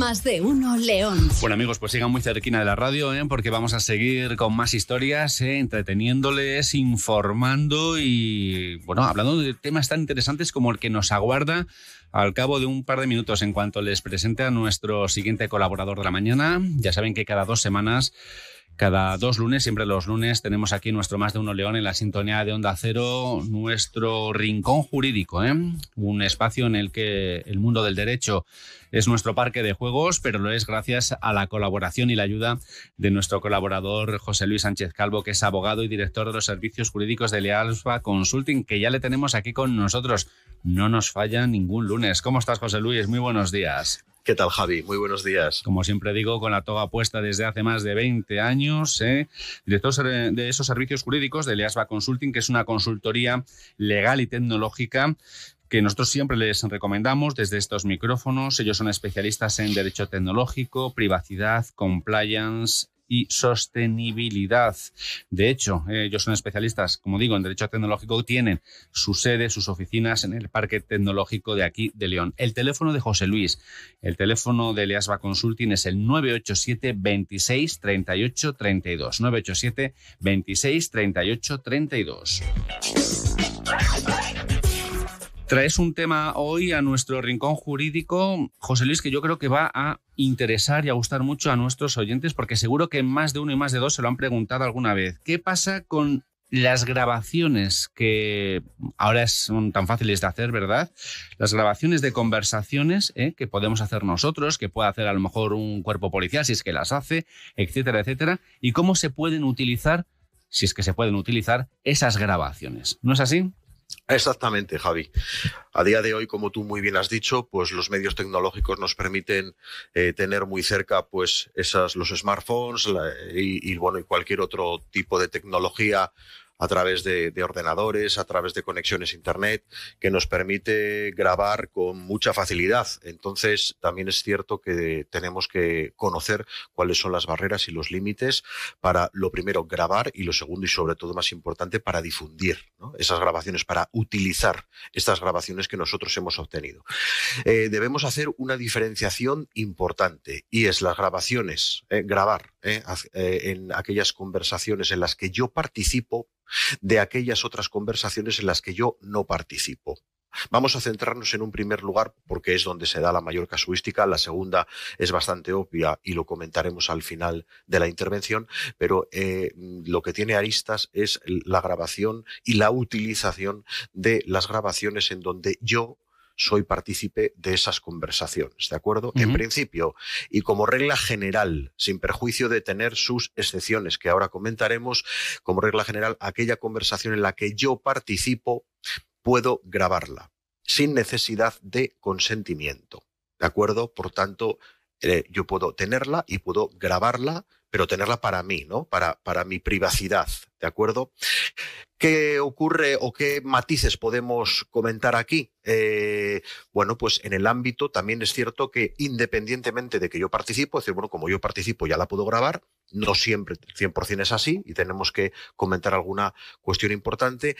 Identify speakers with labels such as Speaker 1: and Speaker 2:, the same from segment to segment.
Speaker 1: Más de uno, León.
Speaker 2: Bueno, amigos, pues sigan muy cerquina de la radio, ¿eh? porque vamos a seguir con más historias, ¿eh? entreteniéndoles, informando y, bueno, hablando de temas tan interesantes como el que nos aguarda al cabo de un par de minutos en cuanto les presente a nuestro siguiente colaborador de la mañana. Ya saben que cada dos semanas cada dos lunes, siempre los lunes, tenemos aquí nuestro Más de Uno León en la sintonía de Onda Cero, nuestro rincón jurídico, ¿eh? un espacio en el que el mundo del derecho es nuestro parque de juegos, pero lo es gracias a la colaboración y la ayuda de nuestro colaborador José Luis Sánchez Calvo, que es abogado y director de los servicios jurídicos de Lealfa Consulting, que ya le tenemos aquí con nosotros. No nos falla ningún lunes. ¿Cómo estás, José Luis? Muy buenos días.
Speaker 3: ¿Qué tal, Javi? Muy buenos días.
Speaker 2: Como siempre digo, con la toga puesta desde hace más de 20 años, ¿eh? director de esos servicios jurídicos de Leasba Consulting, que es una consultoría legal y tecnológica que nosotros siempre les recomendamos desde estos micrófonos. Ellos son especialistas en derecho tecnológico, privacidad, compliance y sostenibilidad. De hecho, ellos son especialistas, como digo, en derecho tecnológico, tienen su sede, sus oficinas en el Parque Tecnológico de aquí de León. El teléfono de José Luis, el teléfono de Leasba Consulting es el 987 26 38 32. 987 26 38 32. Traes un tema hoy a nuestro rincón jurídico, José Luis, que yo creo que va a interesar y a gustar mucho a nuestros oyentes, porque seguro que más de uno y más de dos se lo han preguntado alguna vez. ¿Qué pasa con las grabaciones que ahora son tan fáciles de hacer, ¿verdad? Las grabaciones de conversaciones ¿eh? que podemos hacer nosotros, que puede hacer a lo mejor un cuerpo policial si es que las hace, etcétera, etcétera, y cómo se pueden utilizar, si es que se pueden utilizar, esas grabaciones. ¿No es así?
Speaker 3: Exactamente, Javi. A día de hoy, como tú muy bien has dicho, pues los medios tecnológicos nos permiten eh, tener muy cerca, pues esas los smartphones y, y, bueno y cualquier otro tipo de tecnología a través de, ordenadores, a través de conexiones Internet, que nos permite grabar con mucha facilidad. Entonces, también es cierto que tenemos que conocer cuáles son las barreras y los límites para, lo primero, grabar y lo segundo y sobre todo más importante, para difundir esas grabaciones, para utilizar estas grabaciones que nosotros hemos obtenido. Eh, debemos hacer una diferenciación importante y es las grabaciones, eh, grabar eh, en aquellas conversaciones en las que yo participo de aquellas otras conversaciones en las que yo no participo. Vamos a centrarnos en un primer lugar porque es donde se da la mayor casuística. La segunda es bastante obvia y lo comentaremos al final de la intervención, pero eh, lo que tiene aristas es la grabación y la utilización de las grabaciones en donde yo soy partícipe de esas conversaciones, ¿de acuerdo? En principio, y como regla general, sin perjuicio de tener sus excepciones que ahora comentaremos, como regla general, aquella conversación en la que yo participo, puedo grabarla, sin necesidad de consentimiento, ¿de acuerdo? Por tanto, yo puedo tenerla y puedo grabarla pero tenerla para mí, ¿no? Para, para mi privacidad, ¿de acuerdo? ¿Qué ocurre o qué matices podemos comentar aquí? Eh, bueno, pues en el ámbito también es cierto que independientemente de que yo participo, es decir, bueno, como yo participo ya la puedo grabar, no siempre 100% es así y tenemos que comentar alguna cuestión importante.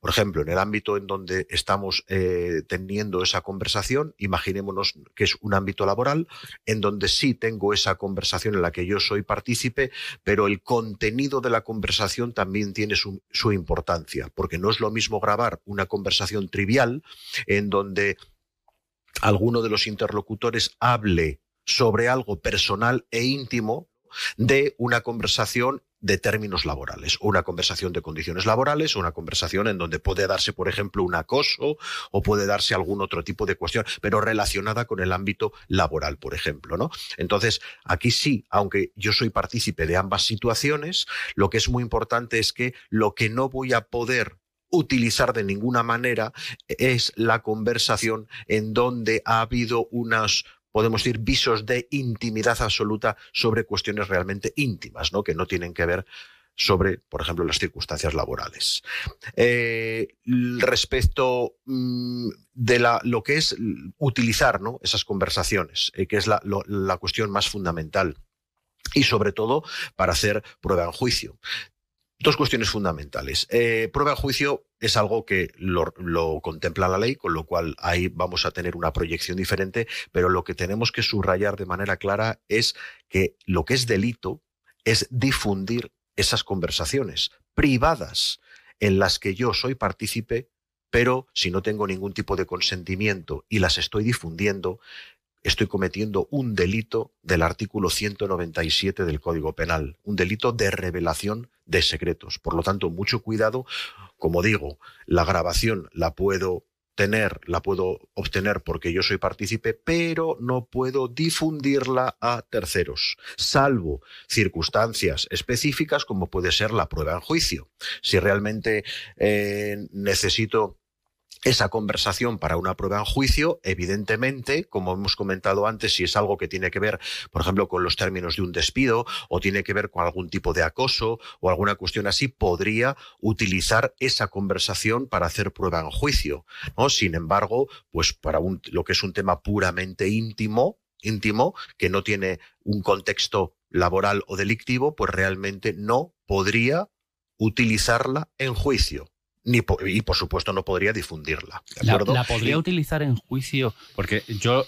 Speaker 3: Por ejemplo, en el ámbito en donde estamos eh, teniendo esa conversación, imaginémonos que es un ámbito laboral, en donde sí tengo esa conversación en la que yo soy partícipe, pero el contenido de la conversación también tiene su, su importancia, porque no es lo mismo grabar una conversación trivial en donde alguno de los interlocutores hable sobre algo personal e íntimo de una conversación de términos laborales, una conversación de condiciones laborales, una conversación en donde puede darse, por ejemplo, un acoso o puede darse algún otro tipo de cuestión, pero relacionada con el ámbito laboral, por ejemplo, ¿no? Entonces, aquí sí, aunque yo soy partícipe de ambas situaciones, lo que es muy importante es que lo que no voy a poder utilizar de ninguna manera es la conversación en donde ha habido unas podemos decir, visos de intimidad absoluta sobre cuestiones realmente íntimas, ¿no? que no tienen que ver sobre, por ejemplo, las circunstancias laborales. Eh, respecto mm, de la, lo que es utilizar ¿no? esas conversaciones, eh, que es la cuestión más fundamental, y sobre todo para hacer prueba en juicio Dos cuestiones fundamentales. Eh, prueba en juicio es algo que lo, contempla la ley, con lo cual ahí vamos a tener una proyección diferente, pero lo que tenemos que subrayar de manera clara es que lo que es delito es difundir esas conversaciones privadas en las que yo soy partícipe, pero si no tengo ningún tipo de consentimiento y las estoy difundiendo, estoy cometiendo un delito del artículo 197 del Código Penal, un delito de revelación de secretos. Por lo tanto, mucho cuidado. Como digo, la grabación la puedo tener, la puedo obtener porque yo soy partícipe, pero no puedo difundirla a terceros, salvo circunstancias específicas como puede ser la prueba en juicio. Si realmente eh, necesito esa conversación para una prueba en juicio, evidentemente, como hemos comentado antes, si es algo que tiene que ver, por ejemplo, con los términos de un despido o tiene que ver con algún tipo de acoso o alguna cuestión así, podría utilizar esa conversación para hacer prueba en juicio. Sin embargo, pues para un, lo que es un tema puramente íntimo, íntimo, que no tiene un contexto laboral o delictivo, pues realmente no podría utilizarla en juicio ni y por supuesto no podría difundirla.
Speaker 2: la, podría utilizar en juicio, porque yo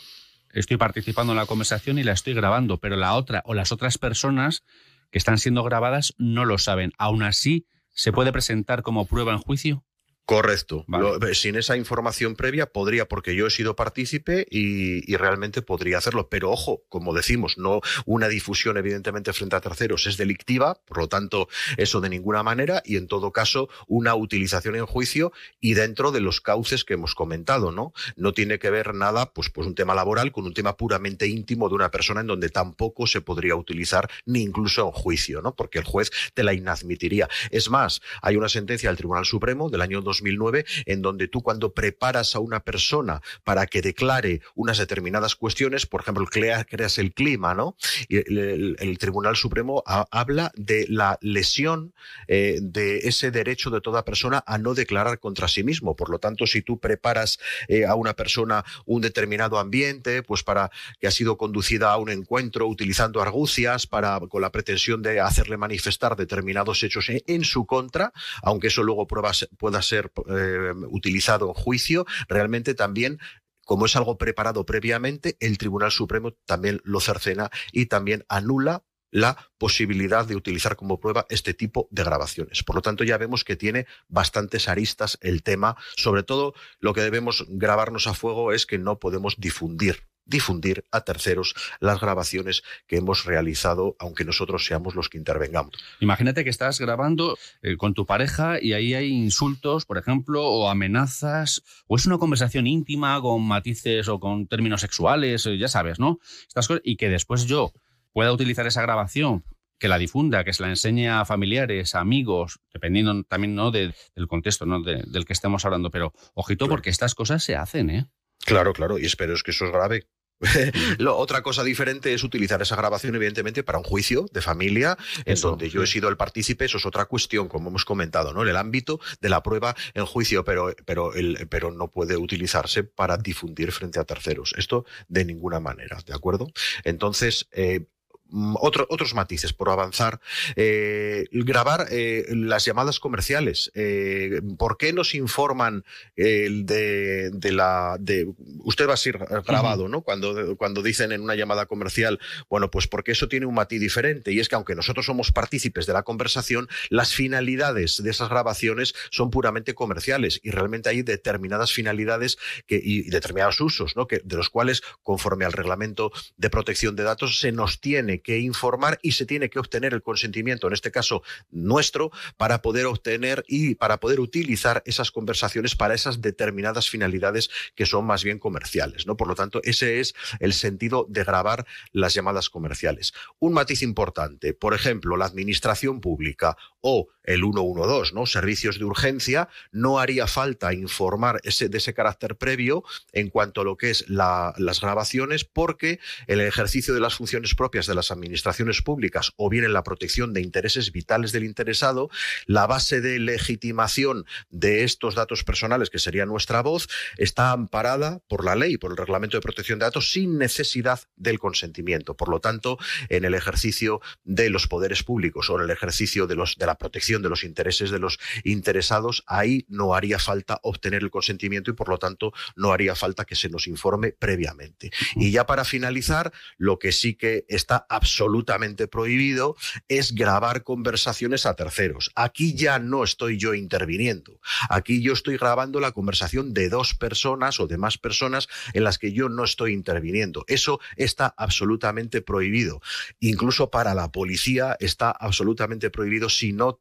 Speaker 2: estoy participando en la conversación y la estoy grabando, pero la otra o las otras personas que están siendo grabadas no lo saben. Aún así, ¿se puede presentar como prueba en juicio?
Speaker 3: Correcto. Eh, sin esa información previa podría, porque yo he sido partícipe y, realmente podría hacerlo. Pero ojo, como decimos, no una difusión evidentemente frente a terceros es delictiva, por lo tanto, eso de ninguna manera, y en todo caso, una utilización en juicio y dentro de los cauces que hemos comentado, ¿no? No tiene que ver nada, pues, pues un tema laboral con un tema puramente íntimo de una persona en donde tampoco se podría utilizar ni incluso en juicio, ¿no? Porque el juez te la inadmitiría. Es más, hay una sentencia del Tribunal Supremo del año 2009, en donde tú cuando preparas a una persona para que declare unas determinadas cuestiones, por ejemplo, creas el clima, ¿no? El, Tribunal Supremo habla de la lesión eh, de ese derecho de toda persona a no declarar contra sí mismo. Por lo tanto, si tú preparas eh, a una persona un determinado ambiente, pues para que ha sido conducida a un encuentro utilizando argucias para con la pretensión de hacerle manifestar determinados hechos en, su contra, aunque eso luego pueda ser eh, utilizado en juicio, realmente también como es algo preparado previamente, el Tribunal Supremo también lo cercena y también anula la posibilidad de utilizar como prueba este tipo de grabaciones. Por lo tanto, ya vemos que tiene bastantes aristas el tema. Sobre todo, lo que debemos grabarnos a fuego es que no podemos difundir difundir a terceros las grabaciones que hemos realizado, aunque nosotros seamos los que intervengamos.
Speaker 2: Imagínate que estás grabando eh, con tu pareja y ahí hay insultos, por ejemplo, o amenazas, o es una conversación íntima con matices o con términos sexuales, eh, ya sabes, ¿no? Estas cosas, y que después yo pueda utilizar esa grabación que la difunda, que se la enseñe a familiares, amigos, dependiendo también ¿no? del contexto ¿no? del que estemos hablando. Pero ojito, porque estas cosas se hacen, ¿eh?
Speaker 3: Claro, claro, y espero es que eso es grave. otra cosa diferente es utilizar esa grabación, evidentemente, para un juicio de familia, en donde yo he sido el partícipe, eso es otra cuestión, como hemos comentado, ¿no? En el ámbito de la prueba en juicio, pero, pero, el, pero no puede utilizarse para difundir frente a terceros. Esto de ninguna manera, ¿de acuerdo? Entonces, eh, Mm, otros matices por avanzar. Eh, grabar eh, las llamadas comerciales. Eh, ¿Por qué nos informan de, la. De, usted va a ser grabado, ¿no? Cuando, cuando dicen en una llamada comercial, bueno, pues porque eso tiene un matiz diferente. Y es que aunque nosotros somos partícipes de la conversación, las finalidades de esas grabaciones son puramente comerciales y realmente hay determinadas finalidades que, y determinados usos, ¿no? Que, de los cuales, conforme al reglamento de protección de datos, se nos tiene que informar y se tiene que obtener el consentimiento, en este caso nuestro, para poder obtener y para poder utilizar esas conversaciones para esas determinadas finalidades que son más bien comerciales. ¿no? Por lo tanto, ese es el sentido de grabar las llamadas comerciales. Un matiz importante, por ejemplo, la administración pública o el 112, ¿no? Servicios de urgencia, no haría falta informar ese, de ese carácter previo en cuanto a lo que es las grabaciones, porque el ejercicio de las funciones propias de las administraciones públicas o bien en la protección de intereses vitales del interesado, la base de legitimación de estos datos personales, que sería nuestra voz, está amparada por la ley, por el reglamento de protección de datos, sin necesidad del consentimiento. Por lo tanto, en el ejercicio de los poderes públicos o en el ejercicio de, los, de la protección de los intereses de los interesados, ahí no haría falta obtener el consentimiento y por lo tanto no haría falta que se nos informe previamente. Y ya para finalizar, lo que sí que está absolutamente prohibido es grabar conversaciones a terceros. Aquí ya no estoy yo interviniendo. Aquí yo estoy grabando la conversación de dos personas o de más personas en las que yo no estoy interviniendo. Eso está absolutamente prohibido. Incluso para la policía está absolutamente prohibido si no,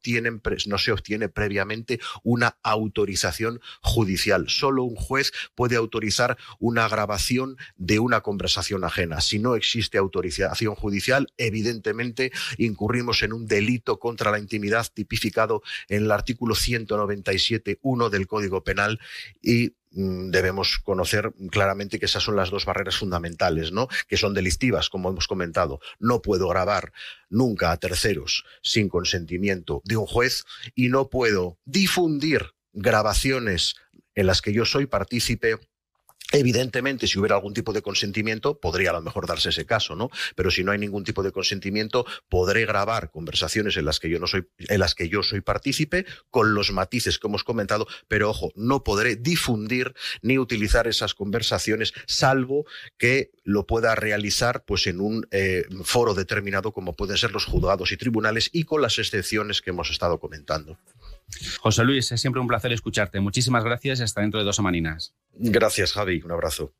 Speaker 3: no se obtiene previamente una autorización judicial. Solo un juez puede autorizar una grabación de una conversación ajena. Si no existe autorización judicial, evidentemente incurrimos en un delito contra la intimidad tipificado en el artículo 197.1 del Código Penal y debemos conocer claramente que esas son las dos barreras fundamentales, ¿no? Que son delictivas, como hemos comentado. No puedo grabar nunca a terceros sin consentimiento de un juez y no puedo difundir grabaciones en las que yo soy partícipe Evidentemente, si hubiera algún tipo de consentimiento, podría a lo mejor darse ese caso, ¿no? Pero si no hay ningún tipo de consentimiento, podré grabar conversaciones en las que yo no soy, en las que yo soy partícipe, con los matices que hemos comentado, pero ojo, no podré difundir ni utilizar esas conversaciones, salvo que lo pueda realizar pues en un eh, foro determinado, como pueden ser los juzgados y tribunales, y con las excepciones que hemos estado comentando.
Speaker 2: José Luis, es siempre un placer escucharte. Muchísimas gracias y hasta dentro de dos semaninas.
Speaker 3: Gracias, Javi. Un abrazo.